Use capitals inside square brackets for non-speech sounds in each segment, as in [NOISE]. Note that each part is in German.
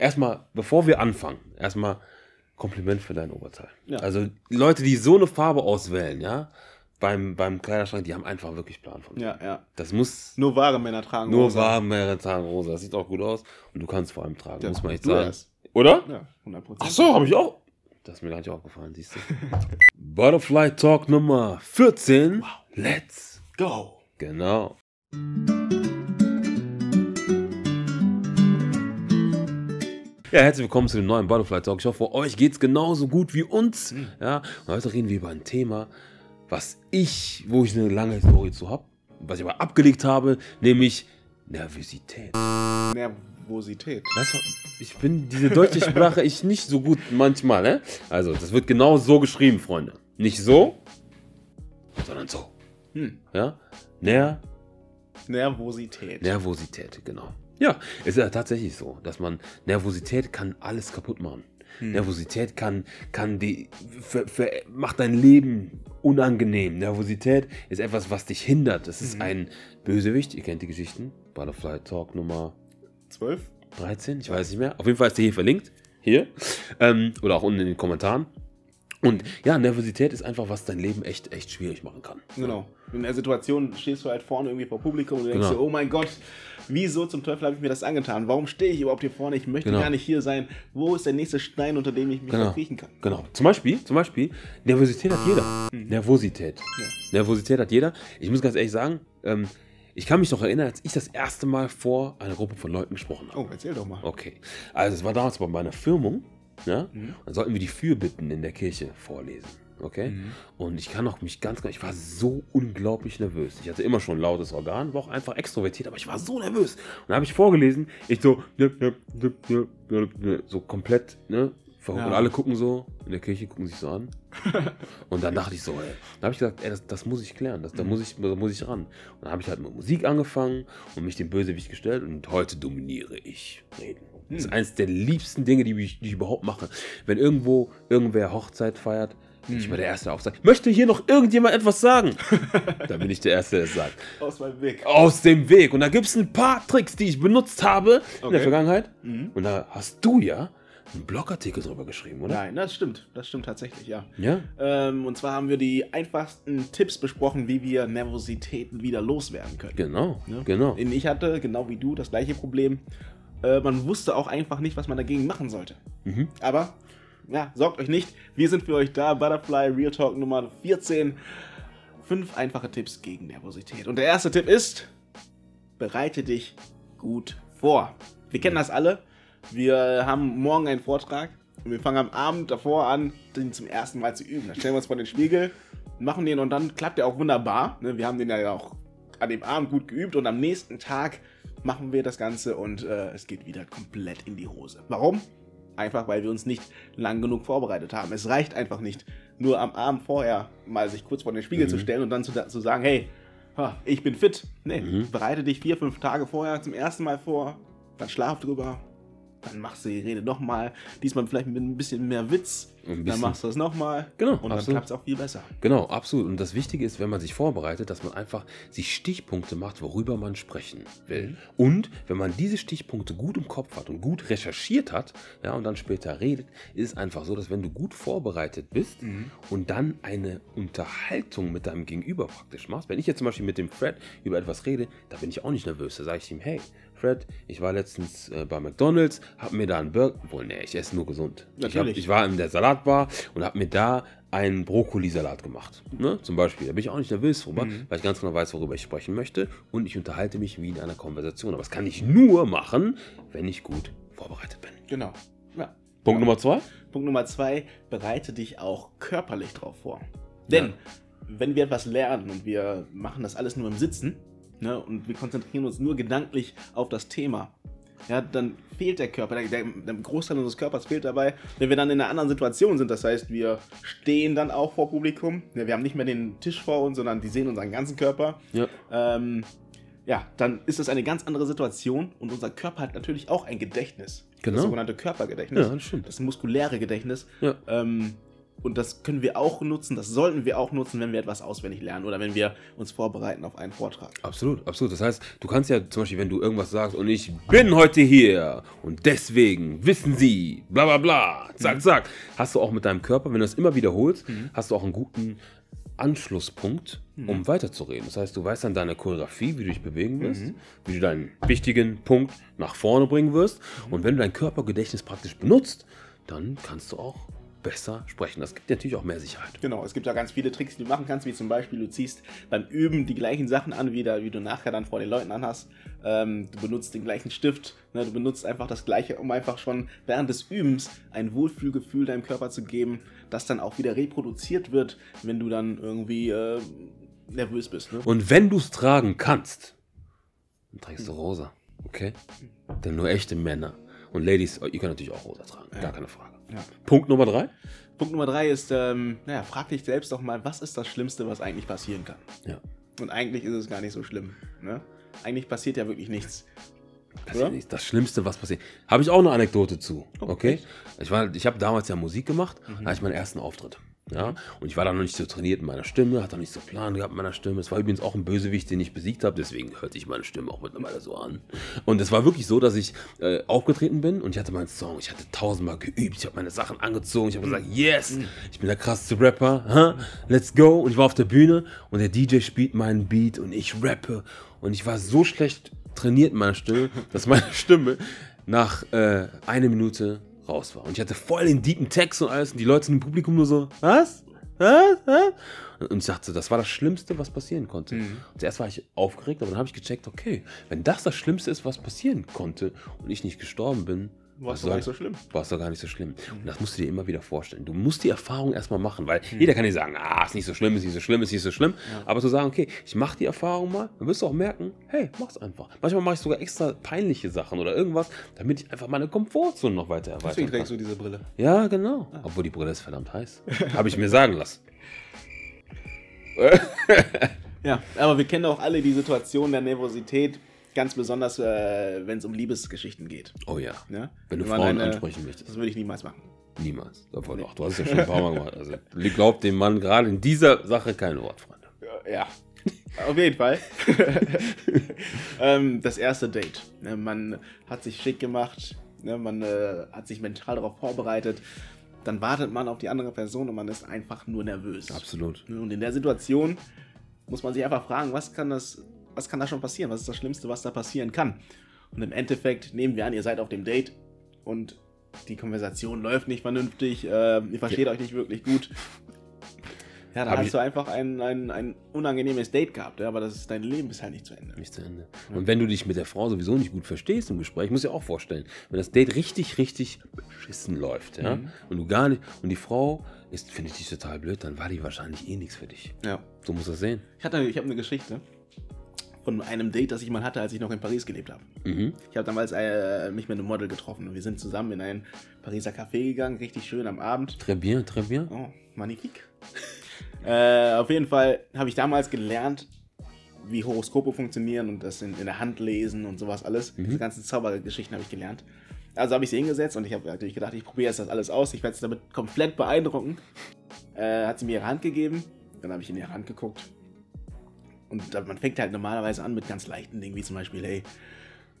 Erstmal, bevor wir anfangen, erstmal Kompliment für dein Oberteil. Ja. Also Leute, die so eine Farbe auswählen, ja, beim, beim Kleiderschrank, die haben einfach wirklich Plan von. Ja, ja. Das muss Nur wahre Männer tragen nur rosa. warm mehrere Tage rosa. Das sieht auch gut aus und du kannst vor allem tragen, Ja, muss man echt du sagen. erst. Oder? Ja, 100 Prozent. Ach so, habe ich auch. Das ist mir gar nicht aufgefallen, siehst du. [LAUGHS] Butterfly Talk Nummer 14. Let's. Go. Genau. Ja, herzlich willkommen zu dem neuen Butterfly Talk. Ich hoffe, euch geht's genauso gut wie uns. Ja, und heute reden wir über ein Thema, was ich, wo ich eine lange Historie zu habe, was ich aber abgelegt habe, nämlich Nervosität. Nervosität. Weißt du, ich bin diese deutsche [LAUGHS] Sprache ich nicht so gut manchmal, ne? Also, das wird genau so geschrieben, Freunde. Nicht so, sondern so. Hm. Ja? Ner Nervosität. Nervosität, genau. Ja, es ist ja tatsächlich so, dass man Nervosität kann alles kaputt machen. Nervosität kann, kann die, für, für, macht dein Leben unangenehm. Nervosität ist etwas, was dich hindert. Das ist ein Bösewicht. Ihr kennt die Geschichten. Butterfly Talk Nummer 12? 13, ich weiß nicht mehr. Auf jeden Fall ist der hier verlinkt. Hier. Ähm, oder auch unten in den Kommentaren. Und ja, Nervosität ist einfach, was dein Leben echt, echt schwierig machen kann. Genau. In der Situation stehst du halt vorne irgendwie vor Publikum und denkst Genau. dir, oh mein Gott, wieso zum Teufel habe ich mir das angetan? Warum stehe ich überhaupt hier vorne? Ich möchte Genau. gar nicht hier sein. Wo ist der nächste Stein, unter dem ich mich Genau. verkriechen kann? Genau. Zum Beispiel, zum Beispiel, Nervosität hat jeder. Nervosität. Ja. Nervosität hat jeder. Ich muss ganz ehrlich sagen, ähm, ich kann mich noch erinnern, als ich das erste Mal vor einer Gruppe von Leuten gesprochen habe. Oh, erzähl doch mal. Okay. Also es war damals bei meiner Firmung, ja, Mhm. dann sollten wir die Fürbitten in der Kirche vorlesen. Okay? Mhm. Und ich kann auch mich ganz, ich war so unglaublich nervös. Ich hatte immer schon ein lautes Organ, war auch einfach extrovertiert, aber ich war so nervös. Und dann habe ich vorgelesen, ich so, so komplett, ne. Ja. Und alle gucken so, in der Kirche gucken sich so an. [LAUGHS] Und dann dachte ich so, ey, dann habe ich gesagt, ey, das, das muss ich klären, das, da, muss ich, da muss ich ran. Und dann habe ich halt mit Musik angefangen und mich dem Bösewicht gestellt und heute dominiere ich Reden. Das ist eines der liebsten Dinge, die ich, die ich überhaupt mache. Wenn irgendwo irgendwer Hochzeit feiert, bin ich mal der Erste, der auch sagt, möchte hier noch irgendjemand etwas sagen? [LAUGHS] dann bin ich der Erste, der es sagt. Aus meinem Weg. Aus dem Weg. Und da gibt es ein paar Tricks, die ich benutzt habe in der Okay. Vergangenheit. Mhm. Und da hast du ja einen Blogartikel drüber geschrieben, oder? Nein, das stimmt. Das stimmt tatsächlich, ja. Ja? Ähm, und zwar haben wir die einfachsten Tipps besprochen, wie wir Nervositäten wieder loswerden können. Genau, Ne? genau. Und Ich hatte, genau wie du, das gleiche Problem. Äh, man wusste auch einfach nicht, was man dagegen machen sollte. Mhm. Aber, ja, sorgt euch nicht. Wir sind für euch da. Butterfly Real Talk Nummer 14. Fünf einfache Tipps gegen Nervosität. Und der erste Tipp ist, bereite dich gut vor. Wir kennen das alle. Wir haben morgen einen Vortrag und wir fangen am Abend davor an, den zum ersten Mal zu üben. Dann stellen wir uns vor den Spiegel, machen den und dann klappt der auch wunderbar. Ne, Wir haben den ja auch an dem Abend gut geübt und am nächsten Tag machen wir das Ganze und äh, es geht wieder komplett in die Hose. Warum? Einfach weil wir uns nicht lang genug vorbereitet haben. Es reicht einfach nicht, nur am Abend vorher mal sich kurz vor den Spiegel zu stellen und dann zu, zu sagen, hey, ich bin fit. Nee, Mhm. bereite dich vier, fünf Tage vorher zum ersten Mal vor, dann schlaf drüber, dann machst du die Rede nochmal, diesmal vielleicht mit ein bisschen mehr Witz, Ein dann bisschen. machst du es nochmal Genau, und dann klappt es auch viel besser. Genau, absolut. Und das Wichtige ist, wenn man sich vorbereitet, dass man einfach sich Stichpunkte macht, worüber man sprechen will. Und wenn man diese Stichpunkte gut im Kopf hat und gut recherchiert hat, ja, und dann später redet, ist es einfach so, dass wenn du gut vorbereitet bist und dann eine Unterhaltung mit deinem Gegenüber praktisch machst, wenn ich jetzt zum Beispiel mit dem Fred über etwas rede, da bin ich auch nicht nervös. Da sage ich ihm, hey, Fred, ich war letztens äh, bei McDonalds, hab mir da einen Burger, wohl, nee, ich esse nur gesund. Ich, hab, ich war in der Salatbar und habe mir da einen Brokkolisalat gemacht. Ne? Zum Beispiel. Da bin ich auch nicht nervös drüber, weil ich ganz genau weiß, worüber ich sprechen möchte. Und ich unterhalte mich wie in einer Konversation. Aber das kann ich nur machen, wenn ich gut vorbereitet bin. Genau. Ja. Punkt Nummer zwei. Punkt Nummer zwei, bereite dich auch körperlich drauf vor. Denn Ja. wenn wir etwas lernen und wir machen das alles nur im Sitzen ne, und wir konzentrieren uns nur gedanklich auf das Thema, ja, dann fehlt der Körper, der, der, der Großteil unseres Körpers fehlt dabei. Wenn wir dann in einer anderen Situation sind, das heißt, wir stehen dann auch vor Publikum, ja, wir haben nicht mehr den Tisch vor uns, sondern die sehen unseren ganzen Körper, Ja. ähm, ja, dann ist das eine ganz andere Situation und unser Körper hat natürlich auch ein Gedächtnis. Genau. Das sogenannte Körpergedächtnis. Ja, das stimmt. Das muskuläre Gedächtnis. Ja. Ähm, Und das können wir auch nutzen, das sollten wir auch nutzen, wenn wir etwas auswendig lernen oder wenn wir uns vorbereiten auf einen Vortrag. Absolut, absolut. Das heißt, du kannst ja zum Beispiel, wenn du irgendwas sagst und ich bin heute hier und deswegen wissen Sie, bla bla bla, zack, Mhm. zack, hast du auch mit deinem Körper, wenn du das immer wiederholst, hast du auch einen guten Anschlusspunkt, Mhm. um weiterzureden. Das heißt, du weißt dann deine Choreografie, wie du dich bewegen wirst, Mhm. wie du deinen wichtigen Punkt nach vorne bringen wirst. Mhm. Und wenn du dein Körpergedächtnis praktisch benutzt, dann kannst du auch besser sprechen. Das gibt dir natürlich auch mehr Sicherheit. Genau, es gibt ja ganz viele Tricks, die du machen kannst, wie zum Beispiel, du ziehst beim Üben die gleichen Sachen an, wie, da, wie du nachher dann vor den Leuten anhast. Ähm, du benutzt den gleichen Stift, ne, du benutzt einfach das Gleiche, um einfach schon während des Übens ein Wohlfühlgefühl deinem Körper zu geben, das dann auch wieder reproduziert wird, wenn du dann irgendwie äh, nervös bist. Ne? Und wenn du es tragen kannst, dann trägst du rosa. Okay? Denn nur echte Männer und Ladies, ihr könnt natürlich auch rosa tragen. Gar keine Frage. Ja. Punkt Nummer drei. Punkt Nummer drei ist, ähm, naja, frag dich selbst doch mal, was ist das Schlimmste, was eigentlich passieren kann? Ja. Und eigentlich ist es gar nicht so schlimm. Ne? Eigentlich passiert ja wirklich nichts. Das nicht das Schlimmste, was passiert. Habe ich auch eine Anekdote zu. Oh, Okay? echt? Ich, war- ich habe damals ja Musik gemacht, Mhm. da hatte ich meinen ersten Auftritt. Ja, und ich war dann noch nicht so trainiert in meiner Stimme, hatte noch nicht so Plan gehabt in meiner Stimme. Es war übrigens auch ein Bösewicht, den ich besiegt habe, deswegen hört sich meine Stimme auch mittlerweile so an. Und es war wirklich so, dass ich äh, aufgetreten bin und ich hatte meinen Song, ich hatte tausendmal geübt, ich habe meine Sachen angezogen, ich habe gesagt, yes, ich bin der krasseste Rapper, huh? let's go. Und ich war auf der Bühne und der DJ spielt meinen Beat und ich rappe und ich war so schlecht trainiert in meiner Stimme, dass meine Stimme nach äh, einer Minute raus war. Und ich hatte voll den deepen Text und alles und die Leute im Publikum nur so, was? Was? Was? Und ich dachte, das war das Schlimmste, was passieren konnte. Mhm. Und zuerst war ich aufgeregt, aber dann habe ich gecheckt, okay, wenn das das Schlimmste ist, was passieren konnte und ich nicht gestorben bin, War es doch gar nicht so schlimm. war es doch gar nicht so schlimm. Und das musst du dir immer wieder vorstellen. Du musst die Erfahrung erstmal machen, weil jeder kann dir sagen, ah, ist nicht so schlimm, ist nicht so schlimm, ist nicht so schlimm. Aber zu sagen, okay, ich mache die Erfahrung mal, dann wirst du auch merken, hey, mach's einfach. Manchmal mache ich sogar extra peinliche Sachen oder irgendwas, damit ich einfach meine Komfortzone noch weiter erweitern Deswegen trägst du diese Brille. Ja, genau. Obwohl die Brille ist verdammt heiß. [LAUGHS] Habe ich mir sagen lassen. [LAUGHS] Ja, aber wir kennen auch alle die Situation der Nervosität, ganz besonders, äh, wenn es um Liebesgeschichten geht. Oh ja. Ne? Wenn du man Frauen eine- ansprechen möchtest. Das würde ich niemals machen. Niemals. Obwohl, doch, du hast es ja schon ein paar Mal gemacht. Also, glaubt dem Mann gerade in dieser Sache kein Wort, Freunde. Ja, auf jeden Fall. [LAUGHS] ähm, das erste Date. Ne, man hat sich schick gemacht, ne, man äh, hat sich mental darauf vorbereitet. Dann wartet man auf die andere Person und man ist einfach nur nervös. Absolut. Und in der Situation muss man sich einfach fragen, was kann das, was kann da schon passieren? Was ist das Schlimmste, was da passieren kann? Und im Endeffekt nehmen wir an, ihr seid auf dem Date und die Konversation läuft nicht vernünftig, äh, ihr versteht euch nicht wirklich gut. Ja, da hast du einfach ein, ein, ein unangenehmes Date gehabt, ja, aber das ist dein Leben ist halt nicht zu Ende. Nicht zu Ende. Und wenn du dich mit der Frau sowieso nicht gut verstehst im Gespräch, musst du dir auch vorstellen, wenn das Date richtig, richtig beschissen läuft, ja, Mhm. und du gar nicht, und die Frau ist, finde ich dich total blöd, dann war die wahrscheinlich eh nichts für dich. Ja. So muss das sehen. Ich, hatte, ich habe eine Geschichte von einem Date, das ich mal hatte, als ich noch in Paris gelebt habe. Mhm. Ich habe damals äh, mich mit einem Model getroffen und wir sind zusammen in ein Pariser Café gegangen, richtig schön am Abend. Très bien, très bien. Oh, magnifique. [LAUGHS] äh, auf jeden Fall habe ich damals gelernt, wie Horoskope funktionieren und das in, in der Hand lesen und sowas alles. Mhm. Diese ganzen Zaubergeschichten habe ich gelernt. Also habe ich sie hingesetzt und ich habe natürlich gedacht, ich probiere jetzt das alles aus. Ich werde sie damit komplett beeindrucken. Äh, hat sie mir ihre Hand gegeben. Dann habe ich in ihre Hand geguckt. Und man fängt halt normalerweise an mit ganz leichten Dingen, wie zum Beispiel, hey,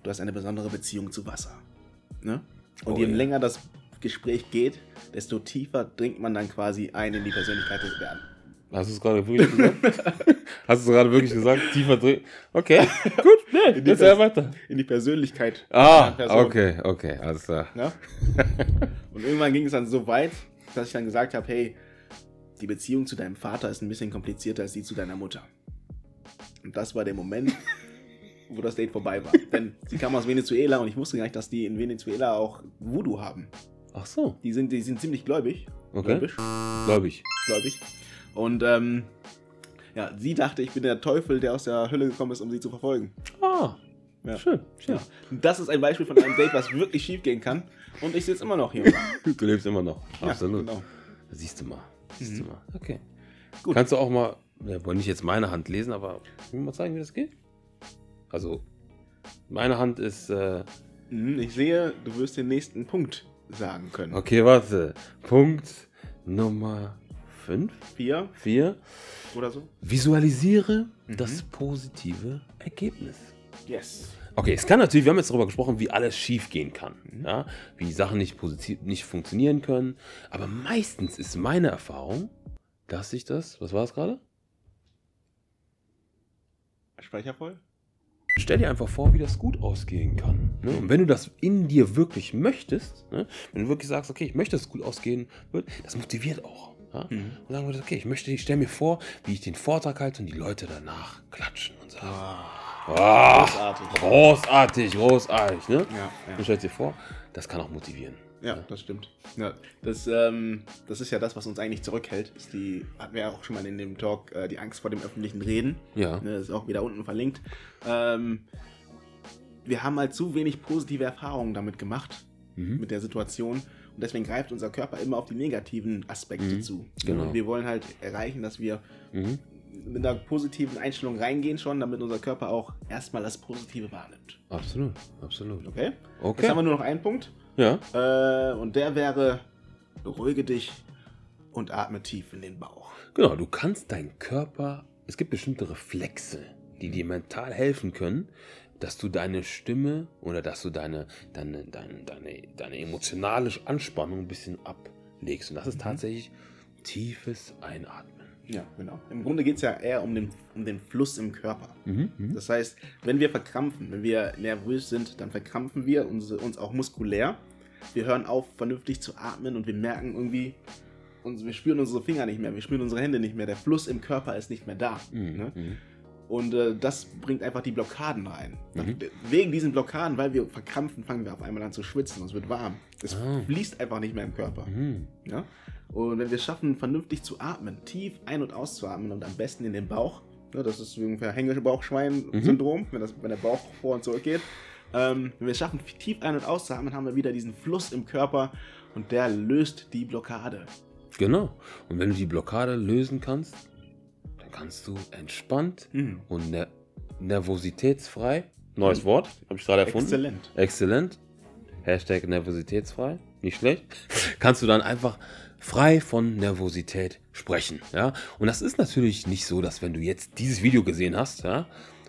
du hast eine besondere Beziehung zu Wasser. Ne? Und Oh je ja. länger das Gespräch geht, desto tiefer dringt man dann quasi ein in die Persönlichkeit des Werden. Hast du es gerade wirklich gesagt? [LAUGHS] Hast du es gerade wirklich gesagt? Tiefer drehen? Okay, [LAUGHS] gut, nee, die jetzt ja weiter. In die Persönlichkeit Ah, okay, okay, alles klar. Ne? [LAUGHS] Und irgendwann ging es dann so weit, dass ich dann gesagt habe, hey, die Beziehung zu deinem Vater ist ein bisschen komplizierter als die zu deiner Mutter. Und das war der Moment, wo das Date vorbei war. [LAUGHS] Denn sie kam aus Venezuela und ich wusste gar nicht, dass die in Venezuela auch Voodoo haben. Ach so, Die sind, die sind ziemlich gläubig. okay, Gläubig. gläubig. gläubig. Und ähm, ja, sie dachte, ich bin der Teufel, der aus der Hölle gekommen ist, um sie zu verfolgen. Ah, Ja. schön, schön. Ja. Das ist ein Beispiel von einem Date, was wirklich schief gehen kann. Und ich sitze immer noch hier. [LAUGHS] Du lebst immer noch, Ja, absolut. genau. Siehst du mal, siehst du Mhm. mal. Okay. Gut. Kannst du auch mal, wir wollen nicht jetzt meine Hand lesen, aber ich will mal zeigen, wie das geht? Also, meine Hand ist, äh, Mhm, Ich sehe, du wirst den nächsten Punkt sagen können. okay, warte. Punkt Nummer 5, Vier 4. oder so. Visualisiere Mhm. das positive Ergebnis. Yes. Okay, es kann natürlich, wir haben jetzt darüber gesprochen, wie alles schief gehen kann. Mhm. Ja? Wie Sachen nicht, positiv, nicht funktionieren können. Aber meistens ist meine Erfahrung, dass sich das, was war es gerade? Speicher voll? Stell dir einfach vor, wie das gut ausgehen kann. Ne? Und wenn du das in dir wirklich möchtest, ne? wenn du wirklich sagst, okay, ich möchte, dass es gut ausgehen wird, das motiviert auch. Ja? Mhm. Und sagen wir, okay, ich möchte, ich stelle mir vor, wie ich den Vortrag halte und die Leute danach klatschen und sagen, ah, Großartig. großartig, großartig. Ne? Ja, Und ja. stell dir vor, das kann auch motivieren. Ja, das stimmt. Ja, das, ähm, das ist ja das, was uns eigentlich zurückhält. Ist die, hatten wir ja auch schon mal in dem Talk, äh, die Angst vor dem öffentlichen Reden. Ja. Ne, das ist auch wieder unten verlinkt. Ähm, wir haben halt zu wenig positive Erfahrungen damit gemacht, Mhm. mit der Situation. Und deswegen greift unser Körper immer auf die negativen Aspekte Mhm, zu. genau. Und wir wollen halt erreichen, dass wir Mhm. mit einer positiven Einstellung reingehen schon, damit unser Körper auch erstmal das Positive wahrnimmt. Absolut, absolut. Okay? Okay. Jetzt haben wir nur noch einen Punkt. Ja. Äh, und der wäre, beruhige dich und atme tief in den Bauch. Genau, du kannst deinen Körper, es gibt bestimmte Reflexe, die dir mental helfen können, dass du deine Stimme oder dass du deine, deine, deine, deine, deine emotionale Anspannung ein bisschen ablegst. Und das ist Mhm. tatsächlich tiefes Einatmen. Ja, genau. Im Grunde geht es ja eher um den, um den Fluss im Körper. Mhm. mhm. Das heißt, wenn wir verkrampfen, wenn wir nervös sind, dann verkrampfen wir uns, uns auch muskulär. Wir hören auf, vernünftig zu atmen und wir merken irgendwie, uns, wir spüren unsere Finger nicht mehr, wir spüren unsere Hände nicht mehr, der Fluss im Körper ist nicht mehr da. Mhm. Ne? mhm. Und äh, das bringt einfach die Blockaden rein. Mhm. Wegen diesen Blockaden, weil wir verkrampfen, fangen wir auf einmal an zu schwitzen, es wird warm. Es Ah. fließt einfach nicht mehr im Körper. Mhm. Ja? Und wenn wir es schaffen, vernünftig zu atmen, tief ein- und auszuatmen und am besten in den Bauch, ne, das ist ungefähr Hängebauchschwein-Syndrom, wenn, das- wenn der Bauch vor und zurück geht. Ähm, wenn wir es schaffen, tief ein- und auszuatmen, haben wir wieder diesen Fluss im Körper und der löst die Blockade. Genau. Und wenn du die Blockade lösen kannst, dann kannst du entspannt Mhm. und ner nervositätsfrei, neues Wort, habe ich gerade erfunden. Exzellent. Exzellent. Hashtag nervositätsfrei. Nicht schlecht. Kannst du dann einfach frei von Nervosität sprechen. Ja? Und das ist natürlich nicht so, dass wenn du jetzt dieses Video gesehen hast, ja,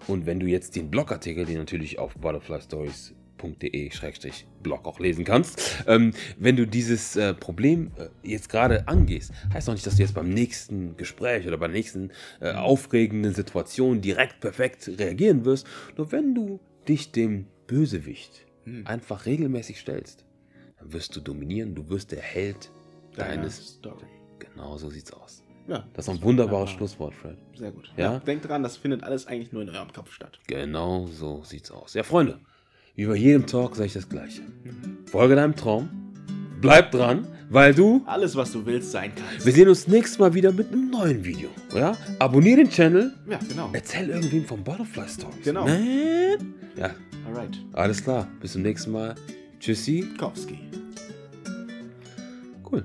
und wenn du jetzt den Blogartikel, den natürlich auf butterflystories.de-blog auch lesen kannst, ähm, wenn du dieses äh, Problem äh, jetzt gerade angehst, heißt noch nicht, dass du jetzt beim nächsten Gespräch oder bei der nächsten äh, aufregenden Situation direkt perfekt reagieren wirst. Nur wenn du dich dem Bösewicht Hm. einfach regelmäßig stellst, dann wirst du dominieren, du wirst der Held Deine deines. Story. Genau so sieht's aus. Ja, Das ist ein wunderbares wunderbar. Schlusswort, Fred. Sehr gut. Ja? Ja? denkt dran, das findet alles eigentlich nur in eurem Kopf statt. Genau so sieht's aus. Ja, Freunde, wie bei jedem Talk sage ich das Gleiche. Folge deinem Traum, bleib dran, weil du. Alles, was du willst, sein kannst. Wir sehen uns nächstes Mal wieder mit einem neuen Video. Ja? Abonnier den Channel, Ja, genau. erzähl irgendwem vom Butterfly Stories. Genau. Man. Ja, Alright. alles klar. Bis zum nächsten Mal. Tschüssi. Kowski. Cool.